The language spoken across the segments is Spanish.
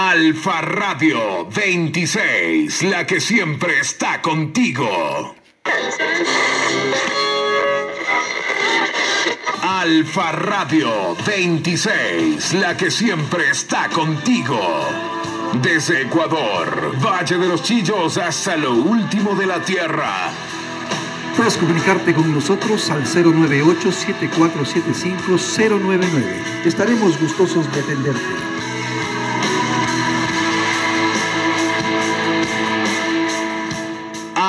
Alfa Radio 26, la que siempre está contigo. Alfa Radio 26, la que siempre está contigo. Desde Ecuador, Valle de los Chillos hasta lo último de la Tierra. Puedes comunicarte con nosotros al 098-7475-099. Estaremos gustosos de atenderte.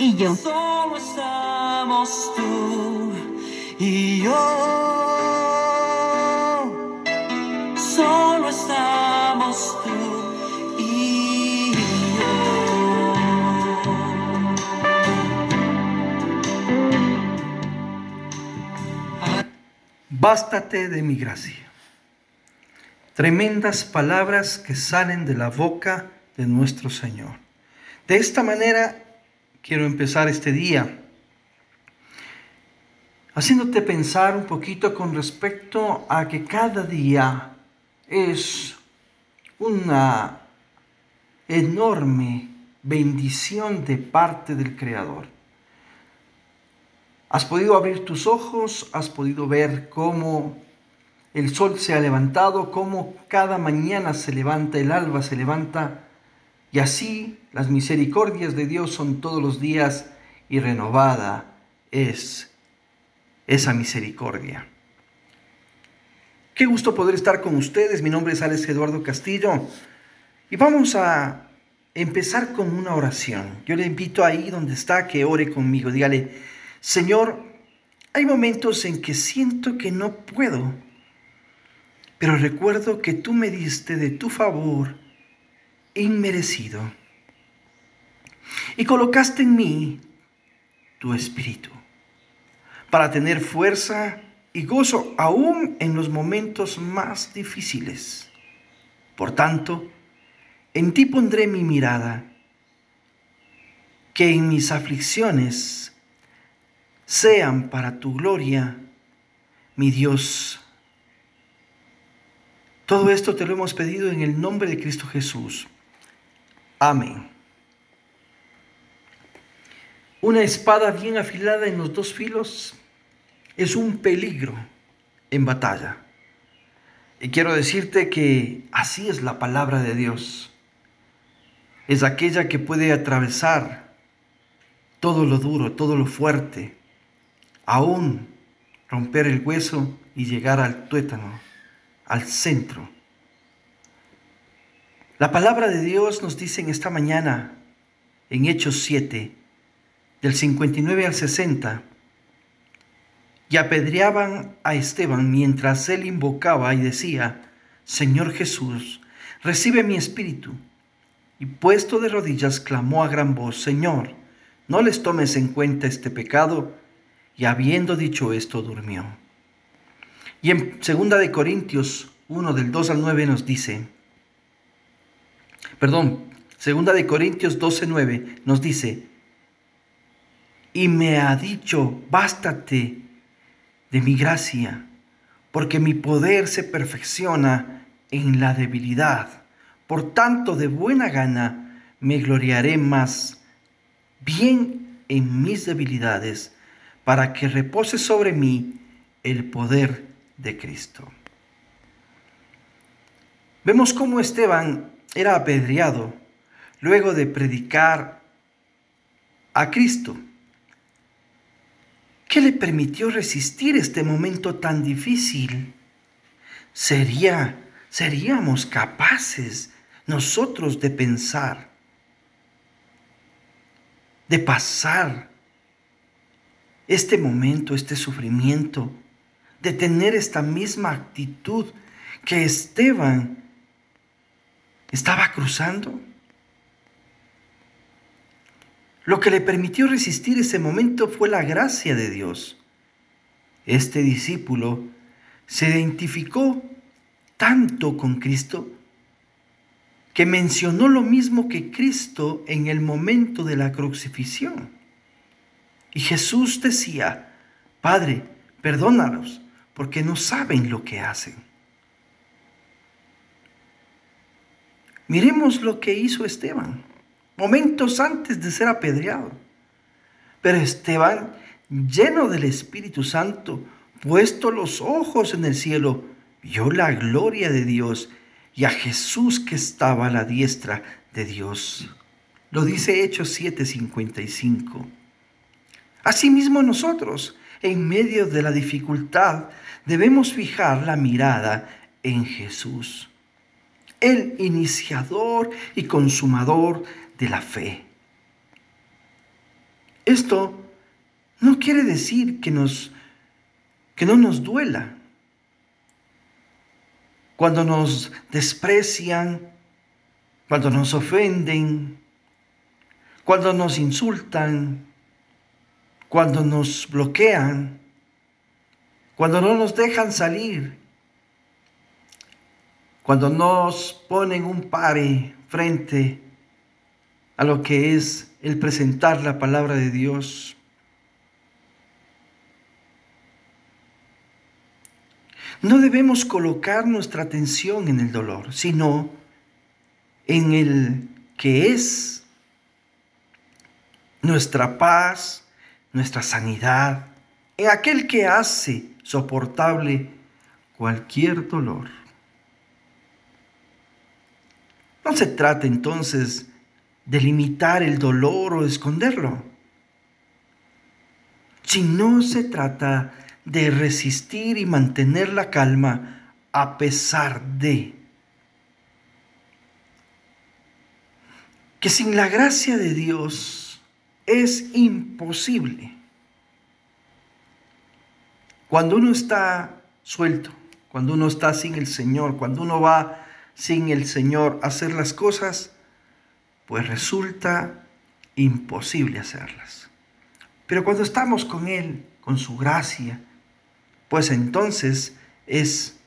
y yo. Solo estamos tú y yo. Solo estamos tú y yo. Bástate de mi gracia. Tremendas palabras que salen de la boca de nuestro Señor. De esta manera quiero empezar este día haciéndote pensar un poquito con respecto a que cada día es una enorme bendición de parte del Creador. Has podido abrir tus ojos, has podido ver cómo el sol se ha levantado, cómo cada mañana se levanta, el alba se levanta, y así las misericordias de Dios son todos los días y renovada es esa misericordia. Qué gusto poder estar con ustedes. Mi nombre es Alex Eduardo Castillo y vamos a empezar con una oración. Yo le invito ahí donde está que ore conmigo. Dígale, Señor, hay momentos en que siento que no puedo, pero recuerdo que tú me diste de tu favor inmerecido y colocaste en mí tu espíritu para tener fuerza y gozo aún en los momentos más difíciles. Por tanto, en ti pondré mi mirada, que en mis aflicciones sean para tu gloria, mi Dios. Todo esto te lo hemos pedido en el nombre de Cristo Jesús. Amén. Una espada bien afilada en los dos filos es un peligro en batalla. Y quiero decirte que así es la palabra de Dios. Es aquella que puede atravesar todo lo duro, todo lo fuerte, aún romper el hueso y llegar al tuétano, al centro. La palabra de Dios nos dice en esta mañana, en Hechos 7, del 59 al 60, y apedreaban a Esteban mientras él invocaba y decía, Señor Jesús, recibe mi espíritu. Y puesto de rodillas clamó a gran voz, Señor, no les tomes en cuenta este pecado. Y habiendo dicho esto, durmió. Y en 2 de Corintios 1 del 2 al 9 nos dice, perdón, segunda de Corintios 12:9 nos dice, y me ha dicho, bástate de mi gracia, porque mi poder se perfecciona en la debilidad. Por tanto, de buena gana me gloriaré más bien en mis debilidades, para que repose sobre mí el poder de Cristo. Vemos cómo Esteban era apedreado luego de predicar a Cristo. ¿Qué le permitió resistir este momento tan difícil? Sería, seríamos capaces nosotros de pensar, de pasar este momento, este sufrimiento, de tener esta misma actitud que Esteban estaba cruzando. Lo que le permitió resistir ese momento fue la gracia de Dios. Este discípulo se identificó tanto con Cristo que mencionó lo mismo que Cristo en el momento de la crucifixión. Y Jesús decía, Padre, perdónalos, porque no saben lo que hacen. Miremos lo que hizo Esteban, momentos antes de ser apedreado. Pero Esteban, lleno del Espíritu Santo, puesto los ojos en el cielo, vio la gloria de Dios y a Jesús que estaba a la diestra de Dios. Lo dice Hechos 7:55. Asimismo nosotros, en medio de la dificultad, debemos fijar la mirada en Jesús, el iniciador y consumador de la fe. Esto no quiere decir que, nos, que no nos duela. Cuando nos desprecian, cuando nos ofenden, cuando nos insultan, cuando nos bloquean, cuando no nos dejan salir, cuando nos ponen un pare frente a lo que es el presentar la palabra de Dios. No debemos colocar nuestra atención en el dolor, sino en el que es nuestra paz, nuestra sanidad, en aquel que hace soportable cualquier dolor. No se trata entonces de limitar el dolor o esconderlo, sino se trata de resistir y mantener la calma a pesar de que sin la gracia de Dios es imposible. Cuando uno está suelto, cuando uno está sin el Señor, cuando uno va sin el Señor hacer las cosas, pues resulta imposible hacerlas. Pero cuando estamos con Él, con su gracia, pues entonces es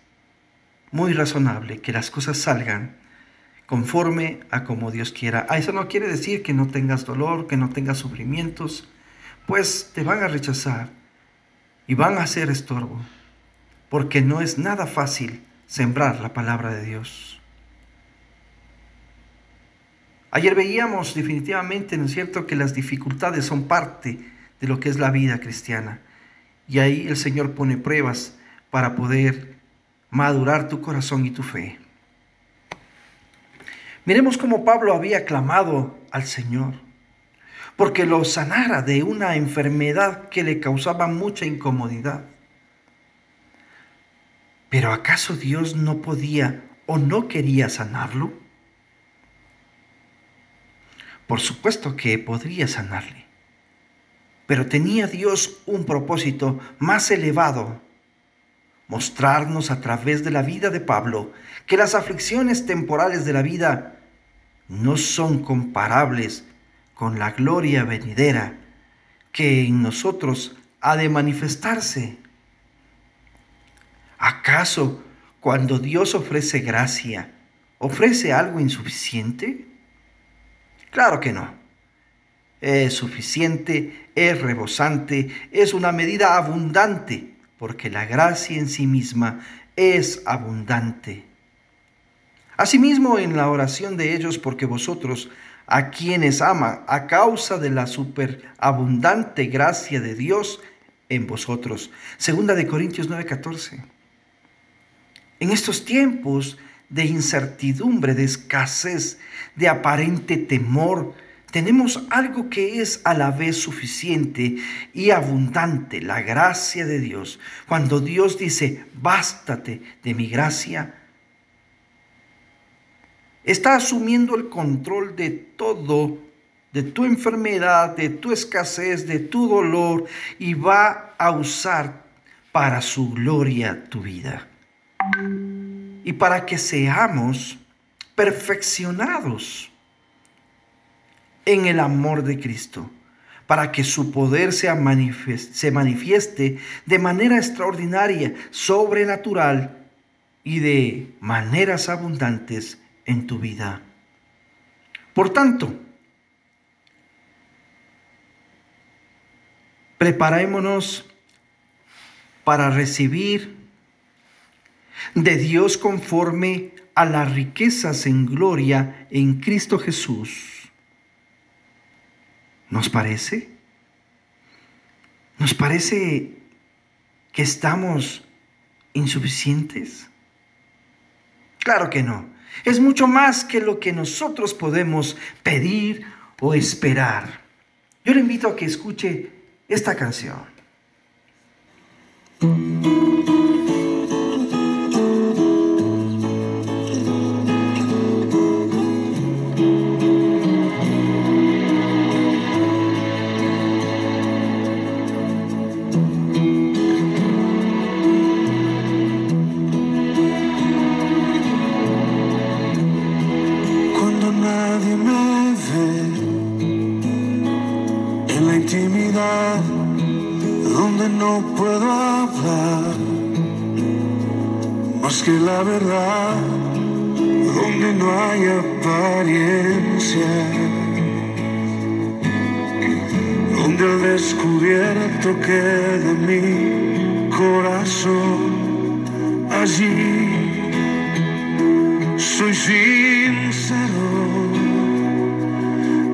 muy razonable que las cosas salgan conforme a como Dios quiera. A eso no quiere decir que no tengas dolor, que no tengas sufrimientos, pues te van a rechazar y van a ser estorbo, porque no es nada fácil sembrar la palabra de Dios. Ayer veíamos definitivamente, ¿no es cierto?, que las dificultades son parte de lo que es la vida cristiana. Y ahí el Señor pone pruebas para poder madurar tu corazón y tu fe. Miremos cómo Pablo había clamado al Señor, porque lo sanara de una enfermedad que le causaba mucha incomodidad. Pero ¿acaso Dios no podía o no quería sanarlo? Por supuesto que podría sanarle, pero tenía Dios un propósito más elevado mostrarnos a través de la vida de Pablo que las aflicciones temporales de la vida no son comparables con la gloria venidera que en nosotros ha de manifestarse. ¿Acaso cuando Dios ofrece gracia, ofrece algo insuficiente? Claro que no. Es suficiente, es rebosante, es una medida abundante porque la gracia en sí misma es abundante. Asimismo, en la oración de ellos, porque vosotros, a quienes ama, a causa de la superabundante gracia de Dios en vosotros. Segunda de Corintios 9:14. En estos tiempos de incertidumbre, de escasez, de aparente temor, tenemos algo que es a la vez suficiente y abundante, la gracia de Dios. Cuando Dios dice, bástate de mi gracia, está asumiendo el control de todo, de tu enfermedad, de tu escasez, de tu dolor, y va a usar para su gloria tu vida. Y para que seamos perfeccionados en el amor de Cristo, para que su poder se manifieste de manera extraordinaria, sobrenatural y de maneras abundantes en tu vida. Por tanto, preparémonos para recibir de Dios conforme a las riquezas en gloria en Cristo Jesús. ¿Nos parece? ¿Nos parece que estamos insuficientes? Claro que no. Es mucho más que lo que nosotros podemos pedir o esperar. Yo le invito a que escuche esta canción. Verdad, donde no hay apariencia, donde el descubierto queda mi corazón, allí soy sincero,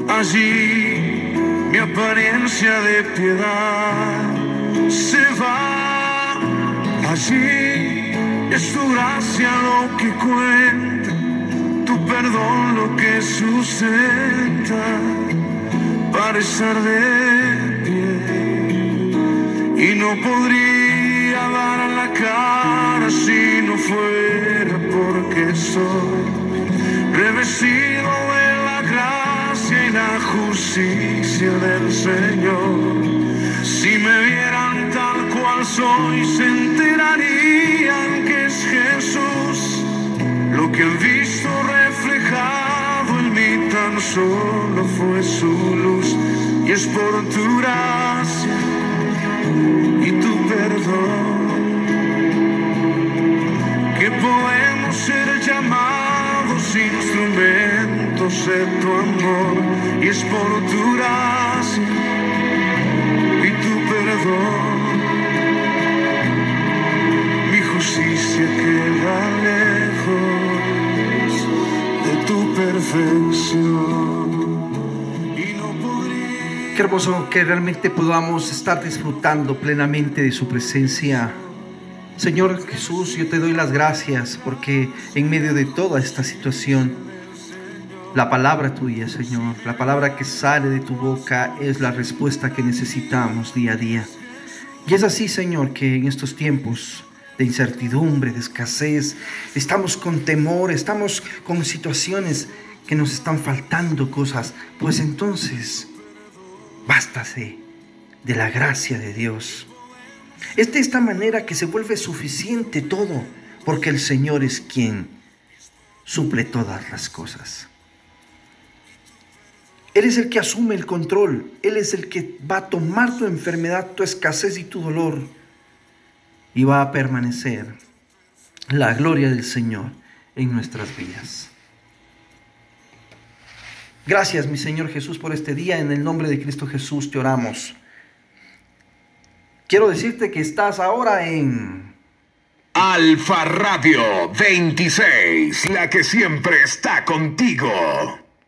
allí mi apariencia de piedad se va, allí es tu gracia lo que cuenta, tu perdón lo que sustenta para estar de pie. Y no podría dar la cara si no fuera porque soy revestido de la gracia y la justicia del Señor. Si me vieran tal soy, se enterarían que Jesús, lo que han visto reflejado en mí tan solo fue su luz. Y es por tu gracia y tu perdón que podemos ser llamados instrumentos de tu amor. Y es por tu gracia y tu perdón justicia queda lejos de tu perfección. Qué hermoso que realmente podamos estar disfrutando plenamente de su presencia. Señor Jesús, yo te doy las gracias porque en medio de toda esta situación, la palabra tuya, Señor, la palabra que sale de tu boca es la respuesta que necesitamos día a día. Y es así, Señor, que en estos tiempos de incertidumbre, de escasez, estamos con temor, estamos con situaciones que nos están faltando cosas, pues entonces, bástase de la gracia de Dios. Es de esta manera que se vuelve suficiente todo, porque el Señor es quien suple todas las cosas. Él es el que asume el control, Él es el que va a tomar tu enfermedad, tu escasez y tu dolor y va a permanecer la gloria del Señor en nuestras vidas. Gracias, mi Señor Jesús, por este día. En el nombre de Cristo Jesús te oramos. Quiero decirte que estás ahora en... Alfa Radio 26, la que siempre está contigo.